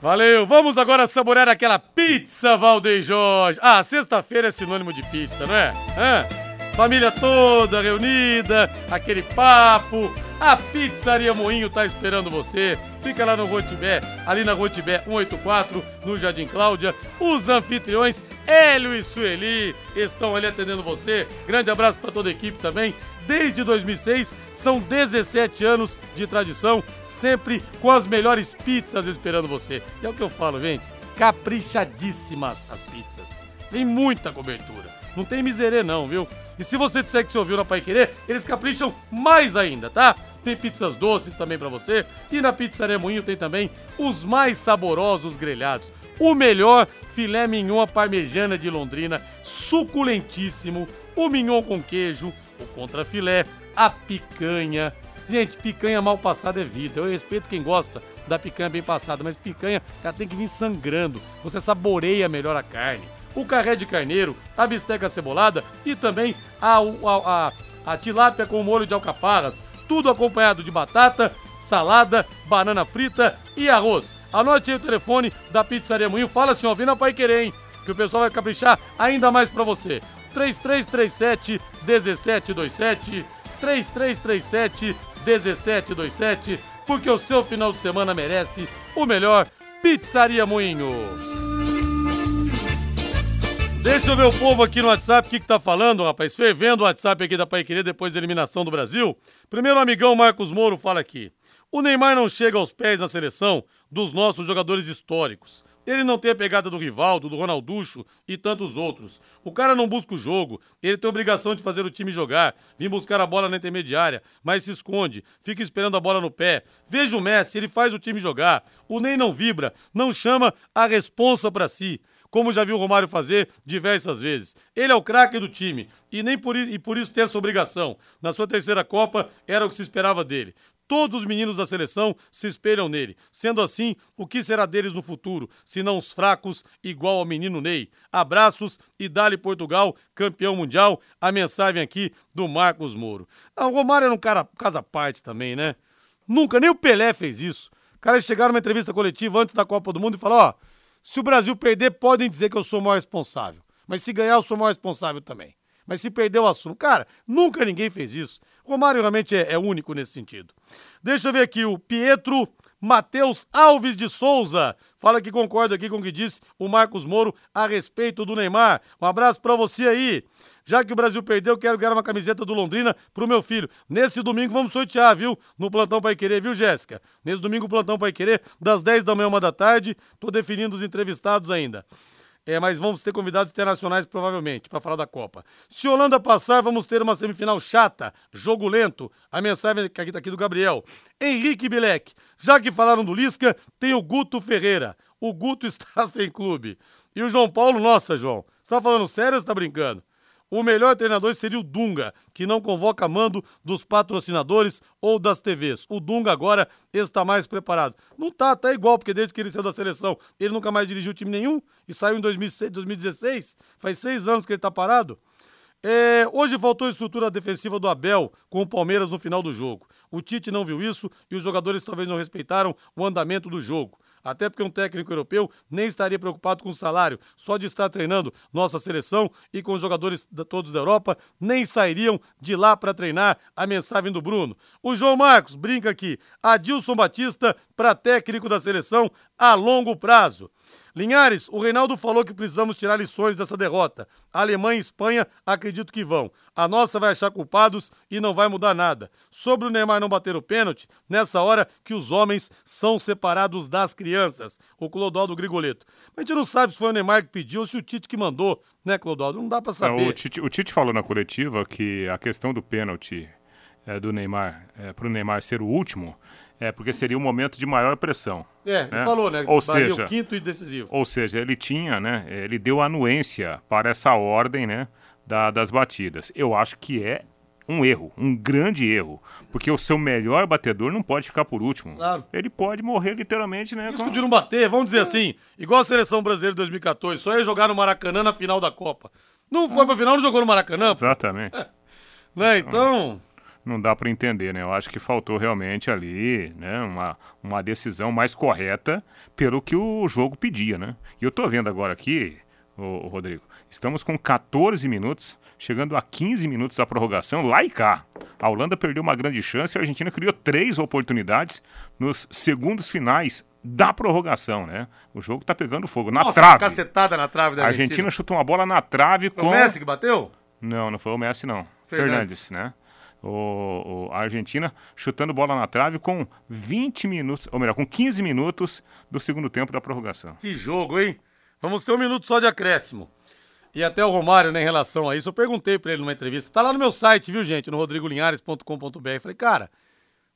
Valeu. Vamos agora saborear aquela pizza, Valdeir Jorge. Ah, sexta-feira é sinônimo de pizza, não é? Hã? Família toda reunida, aquele papo. A Pizzaria Moinho tá esperando você. Fica lá no Rotibé, ali na Rotibé 184, no Jardim Cláudia. Os anfitriões, Hélio e Sueli, estão ali atendendo você. Grande abraço para toda a equipe também. Desde 2006, são 17 anos de tradição, sempre com as melhores pizzas esperando você. E é o que eu falo, gente, caprichadíssimas as pizzas. Tem muita cobertura. Não tem miserê não, viu? E se você disser que você ouviu na Pai Querer, eles capricham mais ainda, tá? Tem pizzas doces também para você. E na Pizzaria Moinho tem também os mais saborosos grelhados. O melhor filé mignon parmejana de Londrina, suculentíssimo. O mignon com queijo, o contrafilé, a picanha. Gente, picanha mal passada é vida. Eu respeito quem gosta da picanha bem passada, mas picanha ela tem que vir sangrando. Você saboreia melhor a carne o carré de carneiro, a bisteca cebolada e também a, a, a, a tilápia com molho de alcaparras. Tudo acompanhado de batata, salada, banana frita e arroz. Anote aí o telefone da Pizzaria Moinho. Fala, senhor, vem na Pai Querer, hein? Que o pessoal vai caprichar ainda mais para você. 3337 1727 3337 1727 porque o seu final de semana merece o melhor Pizzaria Moinho. Deixa eu ver o povo aqui no WhatsApp, o que, que tá falando, rapaz? Fervendo o WhatsApp aqui da Pai Querer depois da eliminação do Brasil. Primeiro, amigão Marcos Moro fala aqui. O Neymar não chega aos pés na seleção dos nossos jogadores históricos. Ele não tem a pegada do Rivaldo, do Ronalducho e tantos outros. O cara não busca o jogo, ele tem obrigação de fazer o time jogar, vir buscar a bola na intermediária, mas se esconde, fica esperando a bola no pé. Veja o Messi, ele faz o time jogar. O Ney não vibra, não chama a responsa para si como já viu o Romário fazer diversas vezes. Ele é o craque do time e nem por, e por isso tem essa obrigação. Na sua terceira Copa era o que se esperava dele. Todos os meninos da seleção se espelham nele. Sendo assim, o que será deles no futuro, se não os fracos, igual ao menino Ney? Abraços e dali Portugal, campeão mundial. A mensagem aqui do Marcos Moro. Ah, o Romário era um cara casa parte também, né? Nunca, nem o Pelé fez isso. Cara chegaram numa entrevista coletiva antes da Copa do Mundo e falou: ó, se o Brasil perder, podem dizer que eu sou o maior responsável. Mas se ganhar, eu sou o maior responsável também. Mas se perder, eu assumo. Cara, nunca ninguém fez isso. O Romário realmente é, é único nesse sentido. Deixa eu ver aqui o Pietro Matheus Alves de Souza. Fala que concorda aqui com o que disse o Marcos Moro a respeito do Neymar. Um abraço para você aí. Já que o Brasil perdeu, quero ganhar uma camiseta do Londrina pro meu filho. Nesse domingo vamos sortear, viu? No Plantão Pai Querer, viu, Jéssica? Nesse domingo, Plantão Pai Querer, das 10 da manhã, uma da tarde. Tô definindo os entrevistados ainda. É, mas vamos ter convidados internacionais provavelmente para falar da Copa. Se Holanda passar, vamos ter uma semifinal chata, jogo lento. A mensagem aqui, aqui do Gabriel. Henrique Bilek, já que falaram do Lisca, tem o Guto Ferreira. O Guto (laughs) está sem clube. E o João Paulo, nossa, João, você tá falando sério ou você tá brincando? O melhor treinador seria o Dunga, que não convoca mando dos patrocinadores ou das TVs. O Dunga agora está mais preparado. Não tá, tá igual, porque desde que ele saiu da seleção, ele nunca mais dirigiu time nenhum e saiu em 2006, 2016. Faz seis anos que ele tá parado. É, hoje faltou estrutura defensiva do Abel com o Palmeiras no final do jogo. O Tite não viu isso e os jogadores talvez não respeitaram o andamento do jogo. Até porque um técnico europeu nem estaria preocupado com o salário, só de estar treinando nossa seleção e com os jogadores da, todos da Europa, nem sairiam de lá para treinar. A mensagem do Bruno. O João Marcos brinca aqui. Adilson Batista para técnico da seleção a longo prazo. Linhares, o Reinaldo falou que precisamos tirar lições dessa derrota. A Alemanha e Espanha acredito que vão. A nossa vai achar culpados e não vai mudar nada. Sobre o Neymar não bater o pênalti, nessa hora que os homens são separados das crianças. O Clodoaldo Grigoleto. Mas a gente não sabe se foi o Neymar que pediu ou se o Tite que mandou, né, Clodoaldo? Não dá para saber. Não, o, Tite, o, Tite, falou na coletiva que a questão do pênalti é, do Neymar, é, para o Neymar ser o último, é, porque seria um momento de maior pressão. É, né? ele falou, né? Ou seja, o quinto e decisivo. Ou seja, ele tinha, né? Ele deu anuência para essa ordem, né? Da, das batidas. Eu acho que é um erro, um grande erro. Porque o seu melhor batedor não pode ficar por último. Claro. Ele pode morrer literalmente, né? Risco com... de não bater, vamos dizer assim, igual a seleção brasileira de 2014, só ia jogar no Maracanã na final da Copa. Não foi pra final, não jogou no Maracanã. Exatamente. (laughs) né? Então não dá para entender, né? Eu acho que faltou realmente ali, né, uma, uma decisão mais correta pelo que o jogo pedia, né? E eu tô vendo agora aqui, o, Rodrigo, estamos com 14 minutos, chegando a 15 minutos da prorrogação, lá e cá. A Holanda perdeu uma grande chance, a Argentina criou três oportunidades nos segundos finais da prorrogação, né? O jogo tá pegando fogo na Nossa, trave. cacetada na trave da Argentina. A Argentina chutou uma bola na trave foi com o Messi que bateu? Não, não foi o Messi não. Fernandes, Fernandes né? O, a Argentina chutando bola na trave com 20 minutos, ou melhor, com 15 minutos do segundo tempo da prorrogação. Que jogo, hein? Vamos ter um minuto só de acréscimo. E até o Romário, né, em relação a isso, eu perguntei para ele numa entrevista. Tá lá no meu site, viu, gente? No rodrigolinhares.com.br. Falei, cara,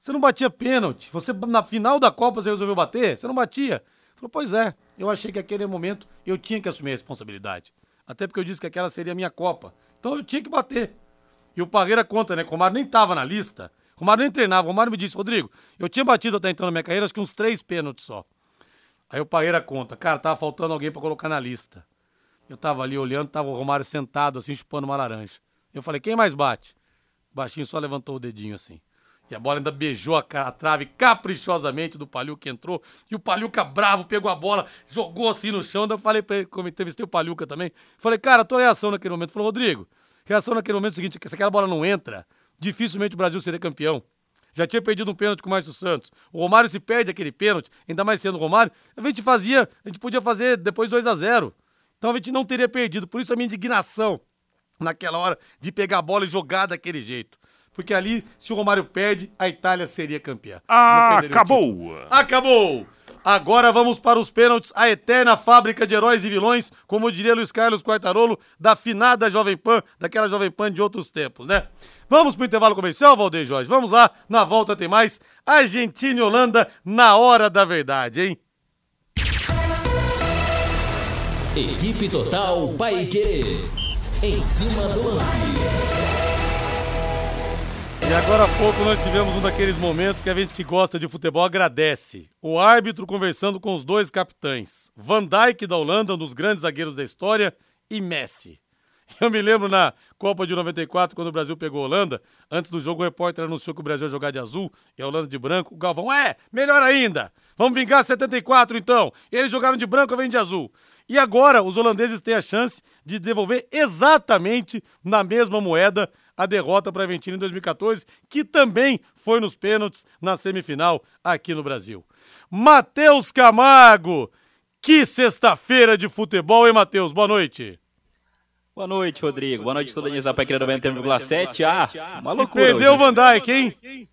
você não batia pênalti. Você, na final da Copa, você resolveu bater? Você não batia. Falou, pois é. Eu achei que aquele momento eu tinha que assumir a responsabilidade. Até porque eu disse que aquela seria a minha Copa. Então eu tinha que bater. E o Parreira conta, né? O Romário nem tava na lista. O Romário nem treinava. O Romário me disse, Rodrigo, eu tinha batido até então na minha carreira, acho que uns três pênaltis só. Aí o Parreira conta, cara, tava faltando alguém para colocar na lista. Eu tava ali olhando, tava o Romário sentado, assim, chupando uma laranja. Eu falei, quem mais bate? O baixinho só levantou o dedinho assim. E a bola ainda beijou a, a trave caprichosamente do Palhuca que entrou. E o Palhuca bravo pegou a bola, jogou assim no chão. Eu falei pra ele, como entrevistei o Palhuca também. Falei, cara, a tua reação naquele momento. Falou, Rodrigo, Reação naquele momento seguinte, que se aquela bola não entra, dificilmente o Brasil seria campeão. já tinha perdido um pênalti com o Márcio Santos. O Romário se perde aquele pênalti, ainda mais sendo o Romário, a gente fazia, a gente podia fazer depois 2 a 0 Então a gente não teria perdido. Por isso a minha indignação naquela hora de pegar a bola e jogar daquele jeito. Porque ali, se o Romário perde, a Itália seria campeã. Ah, acabou! Acabou! Agora vamos para os pênaltis, a eterna fábrica de heróis e vilões, como diria Luiz Carlos Quartarolo, da finada Jovem Pan, daquela Jovem Pan de outros tempos, né? Vamos para o intervalo comercial, Valdeir Jorge? Vamos lá, na volta tem mais Argentina e Holanda na hora da verdade, hein? Equipe Total Paique. Em cima do lance. E agora há pouco nós tivemos um daqueles momentos que a gente que gosta de futebol agradece. O árbitro conversando com os dois capitães, Van Dijk da Holanda, um dos grandes zagueiros da história, e Messi. (laughs) Eu me lembro na Copa de 94, quando o Brasil pegou a Holanda, antes do jogo o repórter anunciou que o Brasil ia jogar de azul e a Holanda de branco. O Galvão, é, melhor ainda, vamos vingar 74 então. Eles jogaram de branco, eu venho de azul. E agora os holandeses têm a chance de devolver exatamente na mesma moeda a derrota para a Argentina em 2014, que também foi nos pênaltis na semifinal aqui no Brasil. Matheus Camargo, que sexta-feira de futebol, hein, Matheus? Boa noite. Boa noite, Rodrigo. Boa noite, toda a Pai 91,7. Ah, uma loucura. E perdeu o Van Dijk, hein?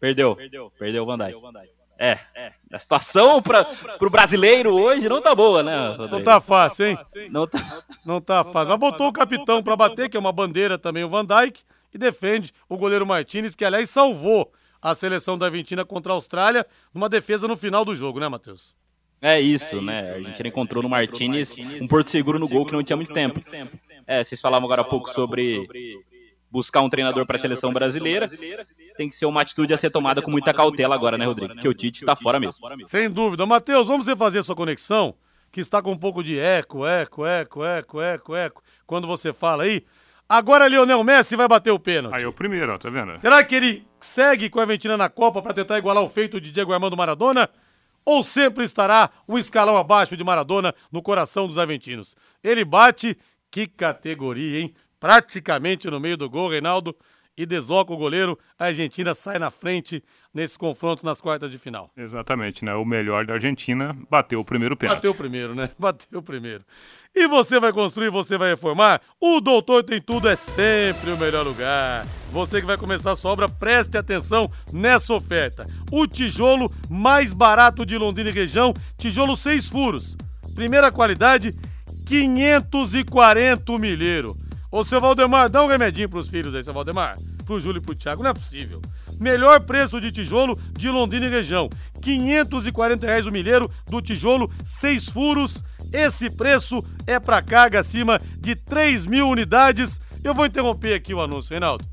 Perdeu. Perdeu o Van Dijk. É, é, a situação para o brasileiro hoje não tá boa, né? Rodrigo? Não tá fácil, hein? Não tá, não tá fácil. Mas botou o capitão para bater, que é uma bandeira também, o Van Dijk, e defende o goleiro Martinez, que aliás salvou a seleção da Argentina contra a Austrália numa defesa no final do jogo, né, Matheus? É isso, é né? A Argentina encontrou no Martinez um porto seguro no gol que não tinha muito tempo. É, vocês falavam agora há pouco sobre buscar um treinador para a seleção brasileira tem que ser uma atitude a ser tomada com muita cautela agora, né, Rodrigo? Que o Tite está fora mesmo. Sem dúvida. Matheus, vamos você fazer a sua conexão, que está com um pouco de eco, eco, eco, eco, eco, eco, quando você fala aí. Agora Lionel Messi vai bater o pênalti. Aí o primeiro, ó, tá vendo? Será que ele segue com a Argentina na Copa para tentar igualar o feito de Diego Armando Maradona? Ou sempre estará o escalão abaixo de Maradona no coração dos argentinos? Ele bate, que categoria, hein? Praticamente no meio do gol, Reinaldo e desloca o goleiro. A Argentina sai na frente nesses confrontos nas quartas de final. Exatamente, né? O melhor da Argentina bateu o primeiro pênalti. Bateu o primeiro, né? (laughs) Bateu o primeiro. E você vai construir, você vai reformar? O Doutor Tem Tudo é sempre o melhor lugar. Você que vai começar a sua obra, preste atenção nessa oferta. O tijolo mais barato de Londrina e região, tijolo seis furos. Primeira qualidade, 540 milheiro. Ô, seu Valdemar, dá um remedinho pros filhos aí, seu Valdemar. Pro Júlio e pro Thiago, não é possível. Melhor preço de tijolo de Londrina e região. 540 reais o milheiro do tijolo, seis furos. Esse preço é para carga acima de 3 mil unidades. Eu vou interromper aqui o anúncio, Reinaldo.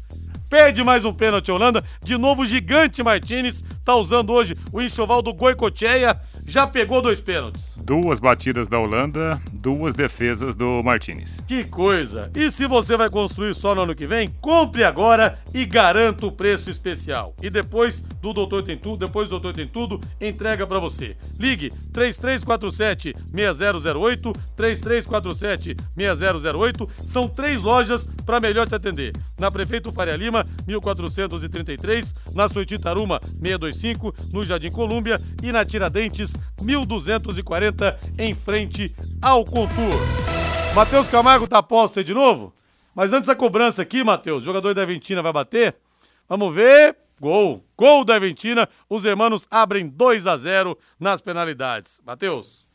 Perde mais um pênalti Holanda. De novo, o gigante Martinez tá usando hoje o enxoval do Goicocheia já pegou dois pênaltis. Duas batidas da Holanda, duas defesas do Martinez. Que coisa! E se você vai construir só no ano que vem, compre agora e garanta o preço especial. E depois do Doutor Tem Tudo, depois do Doutor Tem Tudo, entrega para você. Ligue 3347 6008, 3347 6008. São três lojas para melhor te atender. Na Prefeito Faria Lima, 1433, na Suíte Taruma, 625, no Jardim Colúmbia e na Tiradentes 1240 em frente ao Contour. Matheus Camargo tá posto aí de novo? Mas antes da cobrança aqui, Matheus, jogador da Aventina vai bater. Vamos ver. Gol. Gol da Aventina. Os hermanos abrem 2 a 0 nas penalidades. Matheus.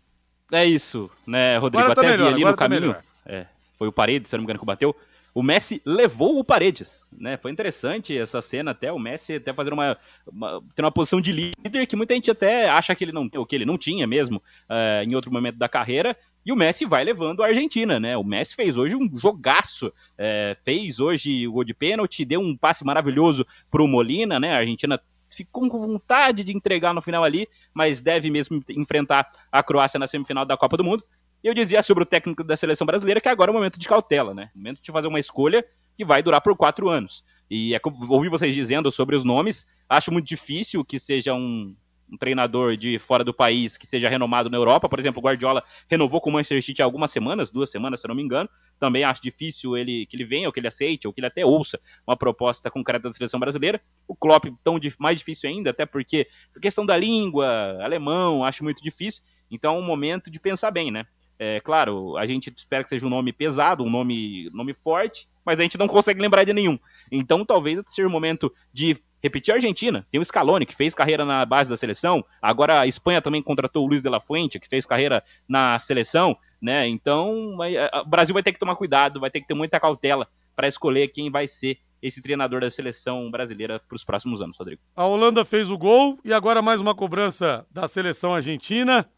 É isso, né, Rodrigo? Agora tá Até melhor, ali no tá caminho. É, foi o Paredes, se não me engano, que bateu o Messi levou o Paredes, né? Foi interessante essa cena até, o Messi até fazer uma, uma ter uma posição de líder que muita gente até acha que ele não o que ele não tinha mesmo uh, em outro momento da carreira. E o Messi vai levando a Argentina, né? O Messi fez hoje um jogaço, é, fez hoje o gol de pênalti, deu um passe maravilhoso pro Molina, né? A Argentina ficou com vontade de entregar no final ali, mas deve mesmo enfrentar a Croácia na semifinal da Copa do Mundo. E eu dizia sobre o técnico da seleção brasileira que agora é o momento de cautela, né? Momento de fazer uma escolha que vai durar por quatro anos. E é que eu ouvi vocês dizendo sobre os nomes, acho muito difícil que seja um, um treinador de fora do país que seja renomado na Europa. Por exemplo, o Guardiola renovou com o Manchester City há algumas semanas, duas semanas, se eu não me engano. Também acho difícil ele que ele venha, ou que ele aceite, ou que ele até ouça uma proposta concreta da seleção brasileira. O Klopp, tão mais difícil ainda, até porque por questão da língua, alemão, acho muito difícil. Então é um momento de pensar bem, né? É, claro, a gente espera que seja um nome pesado, um nome, nome forte, mas a gente não consegue lembrar de nenhum. Então talvez seja o momento de repetir a Argentina. Tem o Scaloni, que fez carreira na base da seleção. Agora a Espanha também contratou o Luiz de la Fuente, que fez carreira na seleção. Né? Então o Brasil vai ter que tomar cuidado, vai ter que ter muita cautela para escolher quem vai ser esse treinador da seleção brasileira para os próximos anos, Rodrigo. A Holanda fez o gol e agora mais uma cobrança da seleção argentina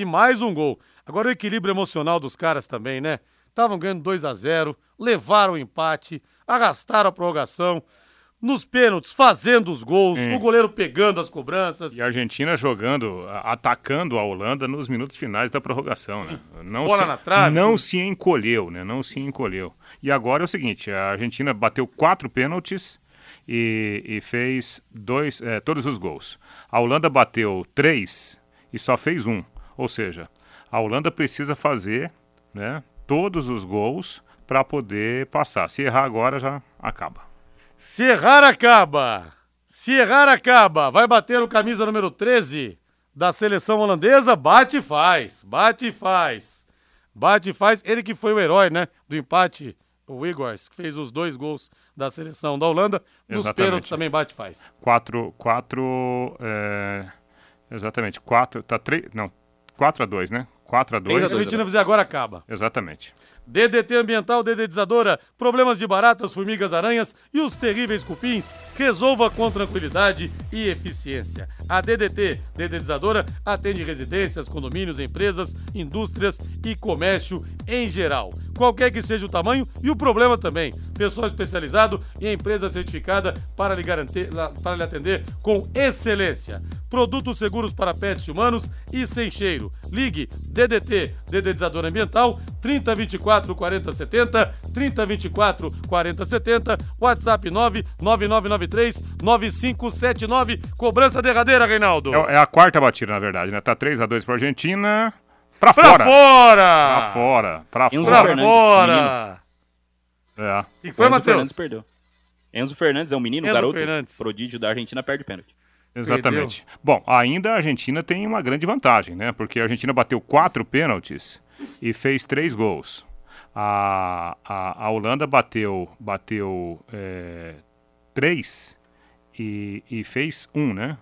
e mais um gol. Agora o equilíbrio emocional dos caras também, né? Estavam ganhando 2 a 0 levaram o empate, arrastaram a prorrogação nos pênaltis, fazendo os gols, o goleiro pegando as cobranças. E a Argentina jogando, atacando a Holanda nos minutos finais da prorrogação, né? Não Bola se, na trave. Não se encolheu, né? Não se encolheu. E agora é o seguinte, a Argentina bateu quatro pênaltis e, e fez dois, é, todos os gols. A Holanda bateu três e só fez um. Ou seja, a Holanda precisa fazer né, todos os gols para poder passar. Se errar agora, já acaba. Se errar, acaba. Se errar, acaba. Vai bater o camisa número 13 da seleção holandesa. Bate e faz. Bate e faz. Bate e faz. Ele que foi o herói, né? Do empate. O Igors, que fez os dois gols da seleção da Holanda. Nos Exatamente. pênaltis também bate e faz. Quatro. quatro é, exatamente. Quatro. Tá três. Não. 4 a 2 né? 4 a 2 Se a Argentina fizer agora, acaba. Exatamente. DDT Ambiental Dedetizadora, problemas de baratas, formigas, aranhas e os terríveis cupins, resolva com tranquilidade e eficiência. A DDT Dedetizadora atende residências, condomínios, empresas, indústrias e comércio em geral. Qualquer que seja o tamanho e o problema também. Pessoal especializado e empresa certificada para lhe, garantir, para lhe atender com excelência. Produtos seguros para pets humanos e sem cheiro. Ligue DDT Dedetizadora Ambiental 3024 40 70 3024 40 70 WhatsApp 99993 9579 cobrança derradeira Reinaldo. É, é, a quarta batida, na verdade, né? Tá 3 a 2 para Argentina. Pra, pra fora. fora! Pra fora! Pra Enzo fora! Pra fora! É. O que foi, Enzo Matheus? Fernandes perdeu. Enzo Fernandes é um menino, Enzo garoto, Fernandes. prodígio da Argentina, perde pênalti. Exatamente. Bom, ainda a Argentina tem uma grande vantagem, né? Porque a Argentina bateu quatro pênaltis e fez três gols. A, a, a Holanda bateu, bateu é, três e, e fez um, né?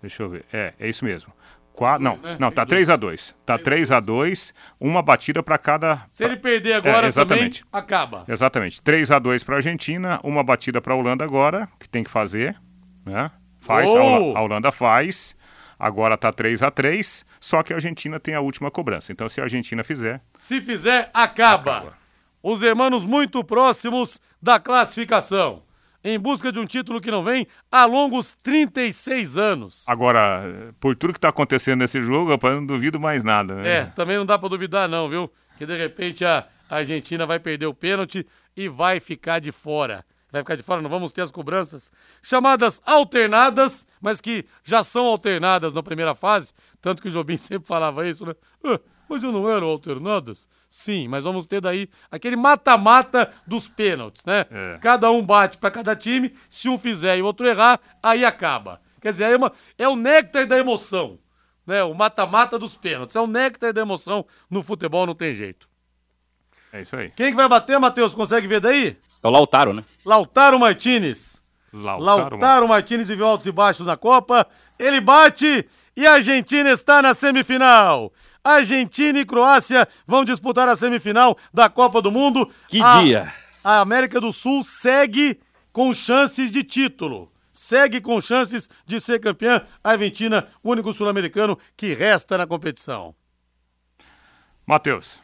Deixa eu ver. É, é isso mesmo. Qua, não, né? não, tá dois. 3 a 2 Tá 3 a 2 uma batida para cada. Se ele perder agora É, também, exatamente. acaba. Exatamente. 3 a 2 para a Argentina, uma batida para a Holanda agora, que tem que fazer, né? Faz! Hola- a Holanda faz. Agora tá 3 a 3 só que a Argentina tem a última cobrança. Então se a Argentina fizer, Se fizer, acaba. Acaba. Os irmãos muito próximos da classificação. Em busca de um título que não vem há longos 36 anos. agora, por tudo que tá acontecendo nesse jogo, rapaz, eu não duvido mais nada, né? É, também não dá pra duvidar não, viu? Que de repente a Argentina vai perder o pênalti e vai ficar de fora. Vai ficar de fora, não vamos ter as cobranças chamadas alternadas, mas que já são alternadas na primeira fase, tanto que o Jobim (laughs) sempre falava isso, né? Ah, mas já não eram alternadas? Sim, mas vamos ter daí aquele mata-mata dos pênaltis, né? É. Cada um bate pra cada time, se um fizer e o outro errar, aí acaba. Quer dizer, é, uma- é o néctar da emoção né? O mata-mata dos pênaltis. É o néctar da emoção no futebol, não tem jeito. É isso aí. Quem que vai bater, Matheus? Consegue ver daí? É o Lautaro, né? Lautaro Martinez. Lautaro, Lautaro Martinez viveu altos e baixos na Copa. Ele bate e a Argentina está na semifinal. Argentina e Croácia vão disputar a semifinal da Copa do Mundo. Que A- dia! A América do Sul segue com chances de título. Segue com chances de ser campeã. A Argentina, o único sul-americano que resta na competição. Matheus.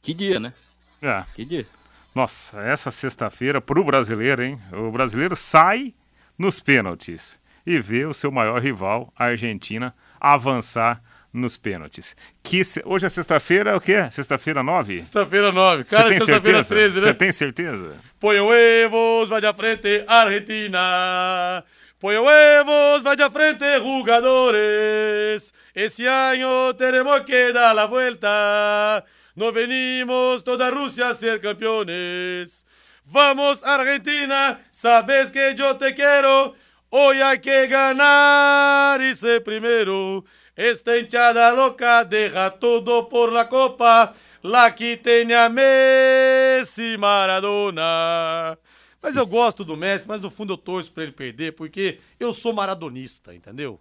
Que dia, né? É. Que dia. Nossa, essa sexta-feira pro brasileiro, hein? O brasileiro sai nos pênaltis e vê o seu maior rival, a Argentina, avançar nos pênaltis. Que se- Hoje é sexta-feira, é o quê? Sexta-feira 9? Sexta-feira 9. Você Cara, tem sexta-feira certeza? 13, Você né? tem certeza? Põe huevos, vai de frente, Argentina. Põe huevos, vaya frente, jugadores. Esse ano teremos que dar a volta. No venimos toda Rússia a ser campeones. Vamos, Argentina, sabes que yo te quiero. Hoy hay que ganar y ser primero. Esta hinchada loca deja todo por la copa. La que tem a Messi Maradona. Mas eu gosto do Messi, mas no fundo eu torço para ele perder, porque eu sou maradonista, entendeu?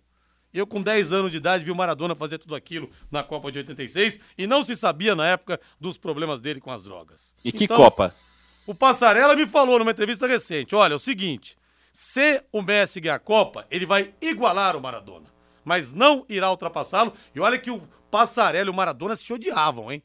Eu, com 10 anos de idade, vi o Maradona fazer tudo aquilo na Copa de 86 e não se sabia na época dos problemas dele com as drogas. E que então, Copa? O Passarela me falou numa entrevista recente: olha, é o seguinte, se o Messi ganhar a Copa, ele vai igualar o Maradona, mas não irá ultrapassá-lo. E olha que o Passarela e o Maradona se odiavam, hein?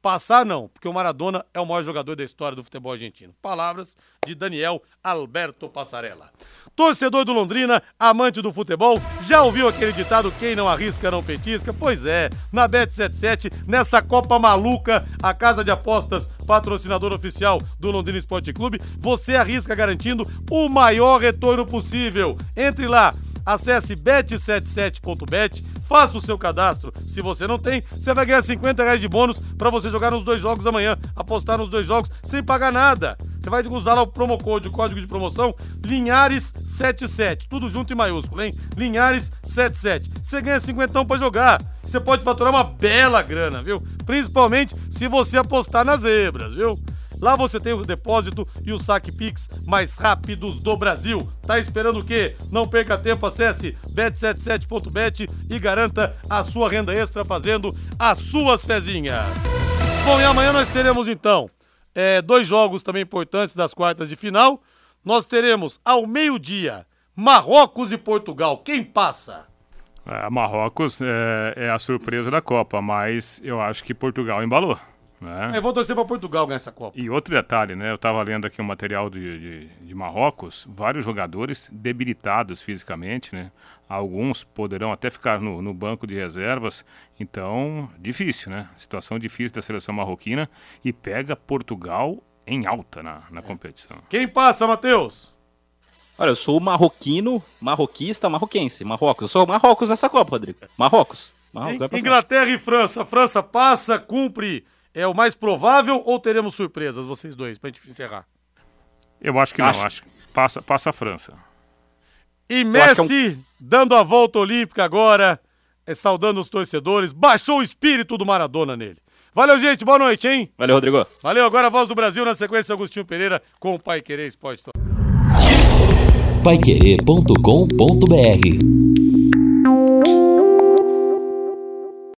Passar não, porque o Maradona é o maior jogador da história do futebol argentino. Palavras de Daniel Alberto Passarella. Torcedor do Londrina, amante do futebol, já ouviu aquele ditado quem não arrisca não petisca? Pois é, na Bet77, nessa Copa maluca, a casa de apostas patrocinador oficial do Londrina Esporte Clube, você arrisca garantindo o maior retorno possível. Entre lá Acesse bet77.bet, faça o seu cadastro. Se você não tem, você vai ganhar 50 reais de bônus para você jogar nos dois jogos amanhã, apostar nos dois jogos sem pagar nada. Você vai usar lá o promo code, o código de promoção Linhares77, tudo junto em maiúsculo, hein? Linhares77. Você ganha 50 para jogar. Você pode faturar uma bela grana, viu? Principalmente se você apostar nas zebras, viu? Lá você tem o depósito e o saque Pix mais rápidos do Brasil. Tá esperando o quê? Não perca tempo, acesse bet77.bet e garanta a sua renda extra fazendo as suas fezinhas. Bom, e amanhã nós teremos então é, dois jogos também importantes das quartas de final. Nós teremos ao meio-dia Marrocos e Portugal. Quem passa? É, Marrocos é, é a surpresa da Copa, mas eu acho que Portugal embalou. Né? É, vou torcer para Portugal ganhar essa Copa. E outro detalhe, né? Eu estava lendo aqui um material de, de, de, Marrocos, vários jogadores debilitados fisicamente, né? Alguns poderão até ficar no, no, banco de reservas. Então, difícil, né? Situação difícil da seleção marroquina e pega Portugal em alta na, na competição. Quem passa, Matheus? Olha, eu sou marroquino, marroquista, marroquense. Marrocos. Eu sou Marrocos nessa Copa, Rodrigo. Marrocos. Marrocos Inglaterra e França. França passa, cumpre é o mais provável ou teremos surpresas, vocês dois, pra gente encerrar? Eu acho que acho... não, acho que passa, passa a França. E Messi é um... dando a volta olímpica agora, é, saudando os torcedores, baixou o espírito do Maradona nele. Valeu, gente, boa noite, hein? Valeu, Rodrigo. Valeu, agora a voz do Brasil na sequência Agostinho Pereira com o Pai Querer Esporte. Paiquerê.com.br